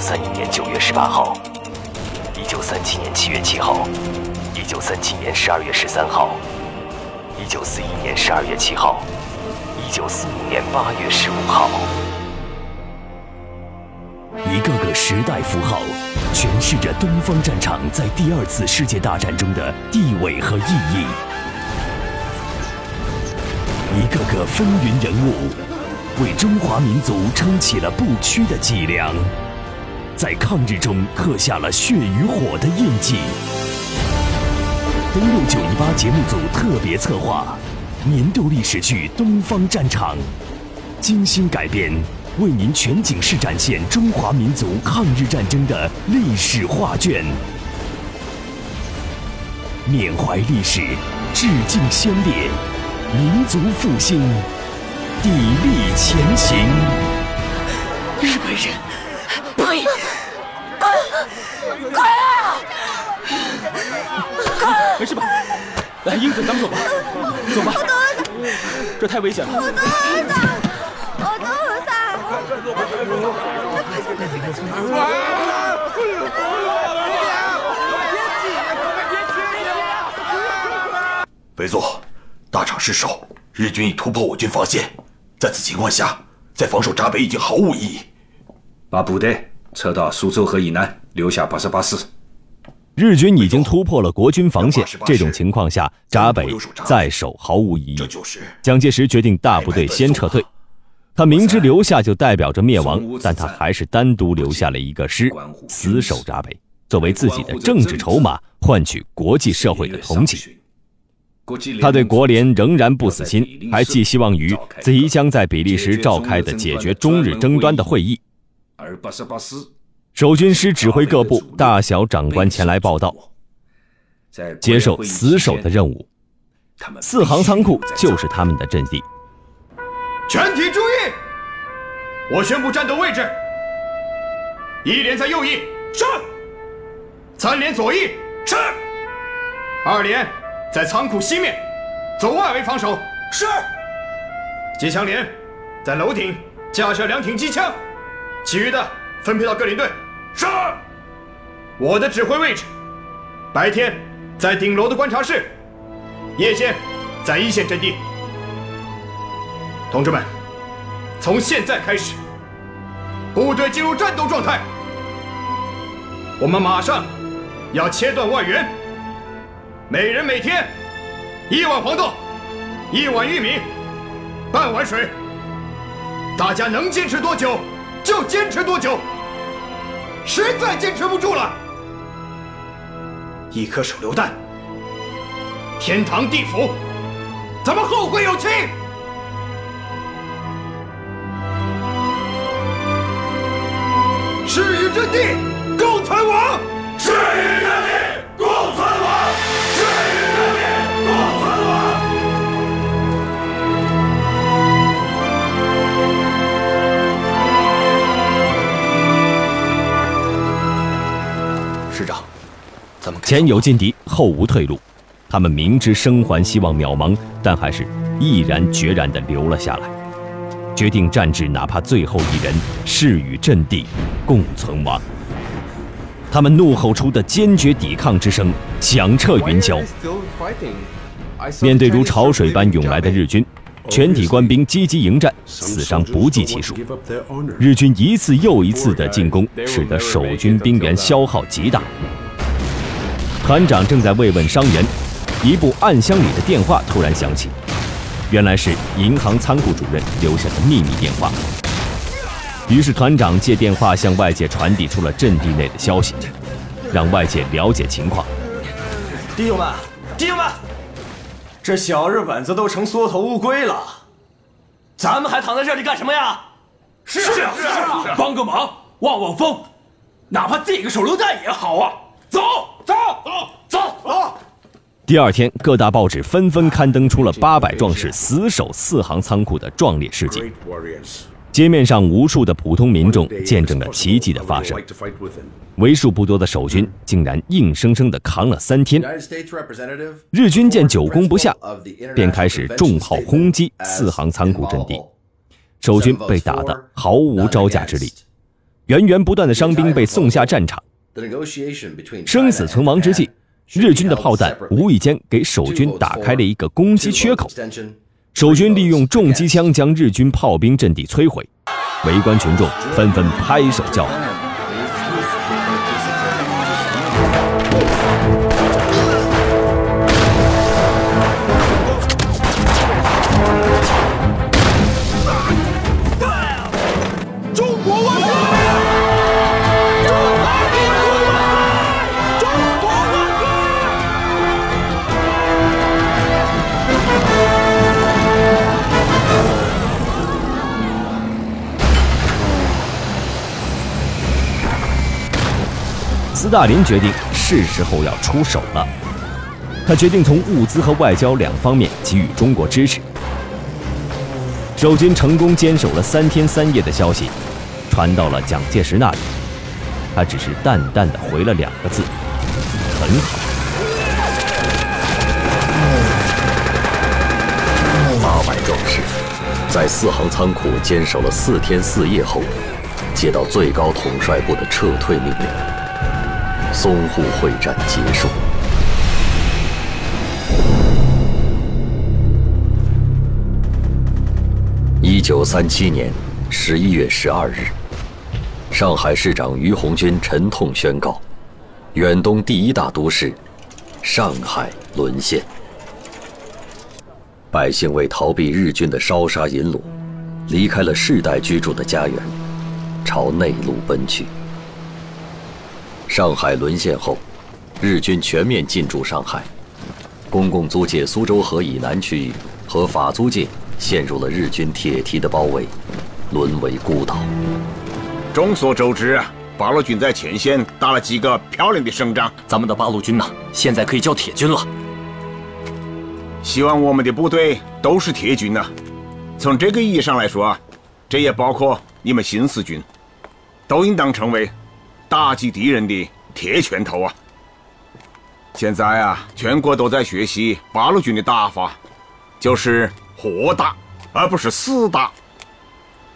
三一年九月十八号，一九三七年七月七号，一九三七年十二月十三号，一九四一年十二月七号，一九四五年八月十五号。一个个时代符号，诠释着东方战场在第二次世界大战中的地位和意义。一个个风云人物，为中华民族撑起了不屈的脊梁，在抗日中刻下了血与火的印记。登陆九一八节目组特别策划年度历史剧《东方战场》，精心改编。为您全景式展现中华民族抗日战争的历史画卷，缅怀历史，致敬先烈，民族复兴，砥砺前行。日本人，呸！快！啊！没事吧？来，英子，咱们走吧，走吧。这太危险了。我的儿子。肥作，大场失守，日军已突破我军防线，在此情况下，再防守闸北已经毫无意义。把部队撤到苏州河以南，留下八十八师。日军已经突破了国军防线，这种情况下，闸北在守毫无意义。蒋介石决定大部队先撤退。他明知留下就代表着灭亡，但他还是单独留下了一个师，死守闸北，作为自己的政治筹码，换取国际社会的同情。他对国联仍然不死心，还寄希望于即将在比利时召开的解决中日争端的会议。守军师指挥各部大小长官前来报道，接受死守的任务。四行仓库就是他们的阵地。全体注意！我宣布战斗位置：一连在右翼，是；三连左翼，是；二连在仓库西面，走外围防守，是；机枪连在楼顶架设两挺机枪，其余的分配到各连队，是。我的指挥位置：白天在顶楼的观察室，夜间在一线阵地。同志们，从现在开始，部队进入战斗状态。我们马上要切断外援，每人每天一碗黄豆，一碗玉米，半碗水。大家能坚持多久就坚持多久，实在坚持不住了，一颗手榴弹，天堂地府，咱们后会有期。誓与阵地共存亡，誓与阵地前有劲敌，后无退路。他们明知生还希望渺茫，但还是毅然决然地留了下来。决定战至哪怕最后一人，誓与阵地共存亡。他们怒吼出的坚决抵抗之声响彻云霄。面对如潮水般涌来的日军，全体官兵积极迎战，死伤不计其数。日军一次又一次的进攻，使得守军兵员消耗极大。团长正在慰问伤员，一部暗箱里的电话突然响起。原来是银行仓库主任留下的秘密电话，于是团长借电话向外界传递出了阵地内的消息，让外界了解情况。弟兄们，弟兄们，这小日本子都成缩头乌龟了，咱们还躺在这里干什么呀？是啊是是，帮个忙，望望风，哪怕递个手榴弹也好啊！走走走走走。第二天，各大报纸纷纷刊登出了八百壮士死守四行仓库的壮烈事迹。街面上无数的普通民众见证了奇迹的发生。为数不多的守军竟然硬生生地扛了三天。日军见久攻不下，便开始重炮轰击四行仓库阵地，守军被打得毫无招架之力。源源不断的伤兵被送下战场。生死存亡之际，日军的炮弹无意间给守军打开了一个攻击缺口，守军利用重机枪将日军炮兵阵地摧毁，围观群众纷纷拍手叫好。斯大林决定是时候要出手了。他决定从物资和外交两方面给予中国支持。守军成功坚守了三天三夜的消息传到了蒋介石那里，他只是淡淡的回了两个字：“很好。”八百壮士在四行仓库坚守了四天四夜后，接到最高统帅部的撤退命令。淞沪会战结束。一九三七年十一月十二日，上海市长于鸿钧沉痛宣告：远东第一大都市上海沦陷。百姓为逃避日军的烧杀淫掳，离开了世代居住的家园，朝内陆奔去。上海沦陷后，日军全面进驻上海，公共租界苏州河以南区域和法租界陷入了日军铁蹄的包围，沦为孤岛。众所周知，八路军在前线打了几个漂亮的胜仗，咱们的八路军呢，现在可以叫铁军了。希望我们的部队都是铁军呐。从这个意义上来说，这也包括你们新四军，都应当成为。打击敌人的铁拳头啊！现在啊，全国都在学习八路军的打法，就是活打，而不是死打。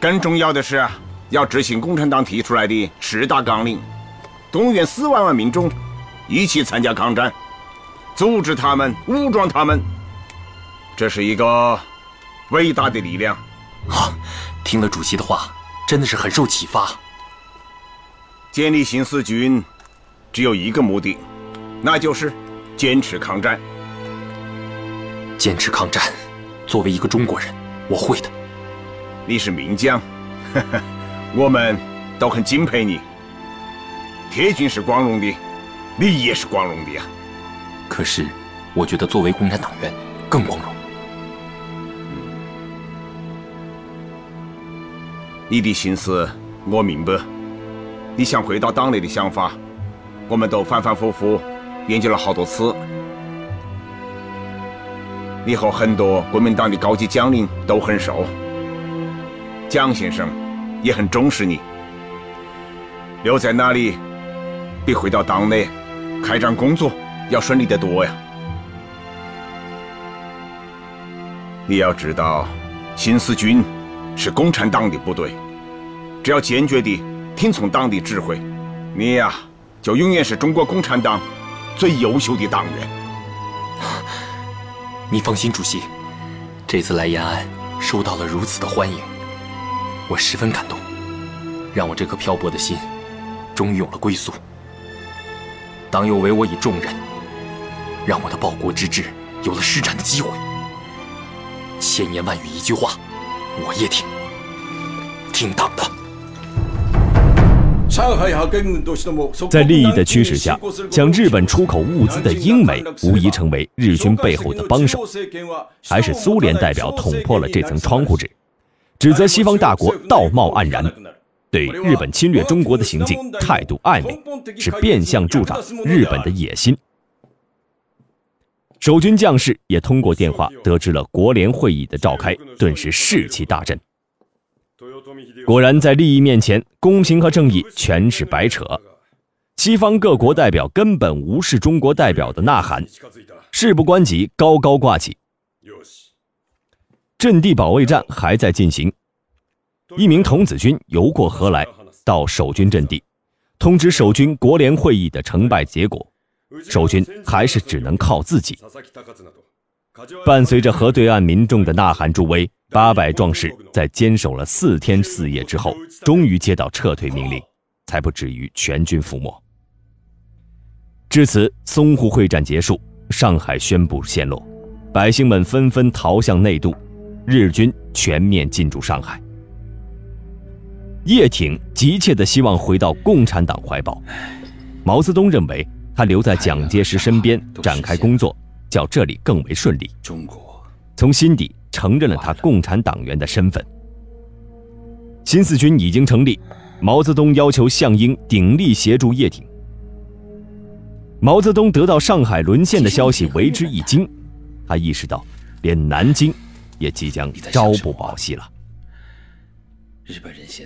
更重要的是，要执行共产党提出来的十大纲领，动员四万万民众一起参加抗战，组织他们，武装他们。这是一个伟大的力量。好，听了主席的话，真的是很受启发。建立新四军，只有一个目的，那就是坚持抗战。坚持抗战，作为一个中国人，我会的。你是名将，我们都很敬佩你。铁军是光荣的，你也是光荣的呀。可是，我觉得作为共产党员更光荣。你的心思我明白。你想回到党内的想法，我们都反反复复研究了好多次。你和很多国民党的高级将领都很熟，蒋先生也很重视你。留在那里比回到党内开展工作要顺利得多呀。你要知道，新四军是共产党的部队，只要坚决地。听从党的指挥，你呀，就永远是中国共产党最优秀的党员。你放心，主席，这次来延安，受到了如此的欢迎，我十分感动，让我这颗漂泊的心，终于有了归宿。党又委我以重任，让我的报国之志有了施展的机会。千言万语一句话，我也听，听党的。在利益的驱使下，向日本出口物资的英美无疑成为日军背后的帮手。还是苏联代表捅破了这层窗户纸，指责西方大国道貌岸然，对日本侵略中国的行径态度暧昧，是变相助长日本的野心。守军将士也通过电话得知了国联会议的召开，顿时士气大振。果然，在利益面前，公平和正义全是白扯。西方各国代表根本无视中国代表的呐喊，事不关己，高高挂起。阵地保卫战还在进行。一名童子军游过河来，到守军阵地，通知守军国联会议的成败结果。守军还是只能靠自己。伴随着河对岸民众的呐喊助威，八百壮士在坚守了四天四夜之后，终于接到撤退命令，才不至于全军覆没。至此，淞沪会战结束，上海宣布陷落，百姓们纷纷逃向内渡，日军全面进驻上海。叶挺急切地希望回到共产党怀抱，毛泽东认为。他留在蒋介石身边展开工作，较这里更为顺利。中国从心底承认了他共产党员的身份。新四军已经成立，毛泽东要求项英鼎力协助叶挺。毛泽东得到上海沦陷的消息，为之一惊，他意识到，连南京也即将朝不保夕了。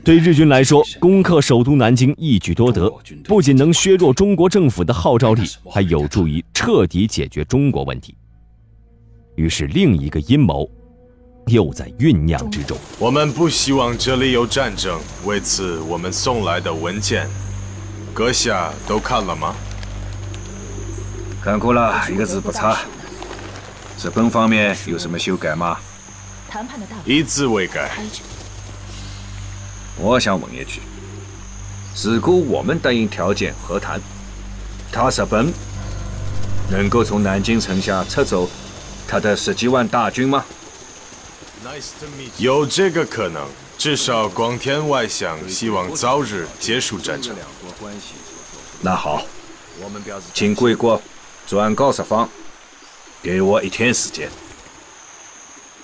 对日军来说，攻克首都南京一举多得，不仅能削弱中国政府的号召力，还有助于彻底解决中国问题。于是，另一个阴谋又在酝酿之中。我们不希望这里有战争，为此我们送来的文件，阁下都看了吗？看过了，一个字不差。日本方面有什么修改吗？谈判的大一字未改。我想问一句：如果我们答应条件和谈，他日本能够从南京城下撤走他的十几万大军吗？有这个可能，至少广天外相希望早日结束战争。那好，请贵国转告日方，给我一天时间。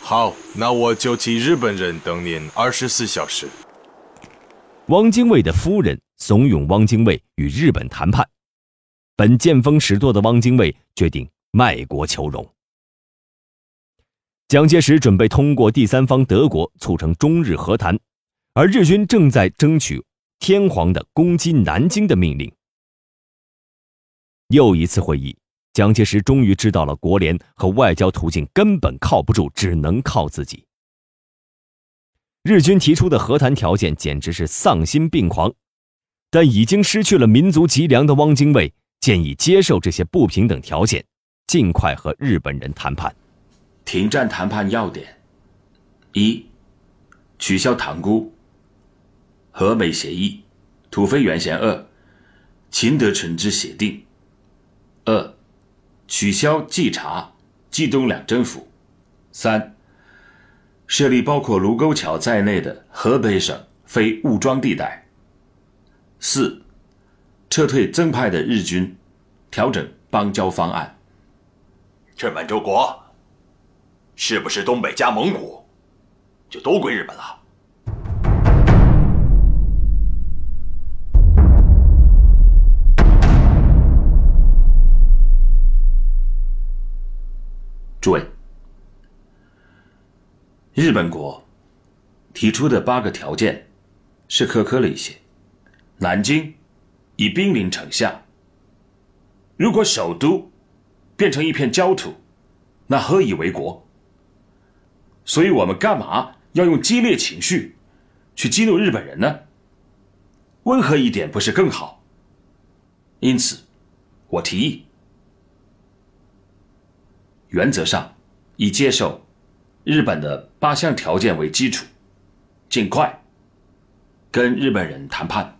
好，那我就替日本人等您二十四小时。汪精卫的夫人怂恿汪精卫与日本谈判，本见风使舵的汪精卫决定卖国求荣。蒋介石准备通过第三方德国促成中日和谈，而日军正在争取天皇的攻击南京的命令。又一次会议，蒋介石终于知道了国联和外交途径根本靠不住，只能靠自己。日军提出的和谈条件简直是丧心病狂，但已经失去了民族脊梁的汪精卫建议接受这些不平等条件，尽快和日本人谈判。停战谈判要点：一、取消塘沽和美协议、土肥原贤二、秦德纯之协定；二、取消冀察、冀东两政府；三。设立包括卢沟桥在内的河北省非武装地带。四，撤退增派的日军，调整邦交方案。这满洲国，是不是东北加蒙古，就都归日本了？诸位。日本国提出的八个条件是苛刻了一些。南京已兵临城下，如果首都变成一片焦土，那何以为国？所以我们干嘛要用激烈情绪去激怒日本人呢？温和一点不是更好？因此，我提议，原则上以接受。日本的八项条件为基础，尽快跟日本人谈判。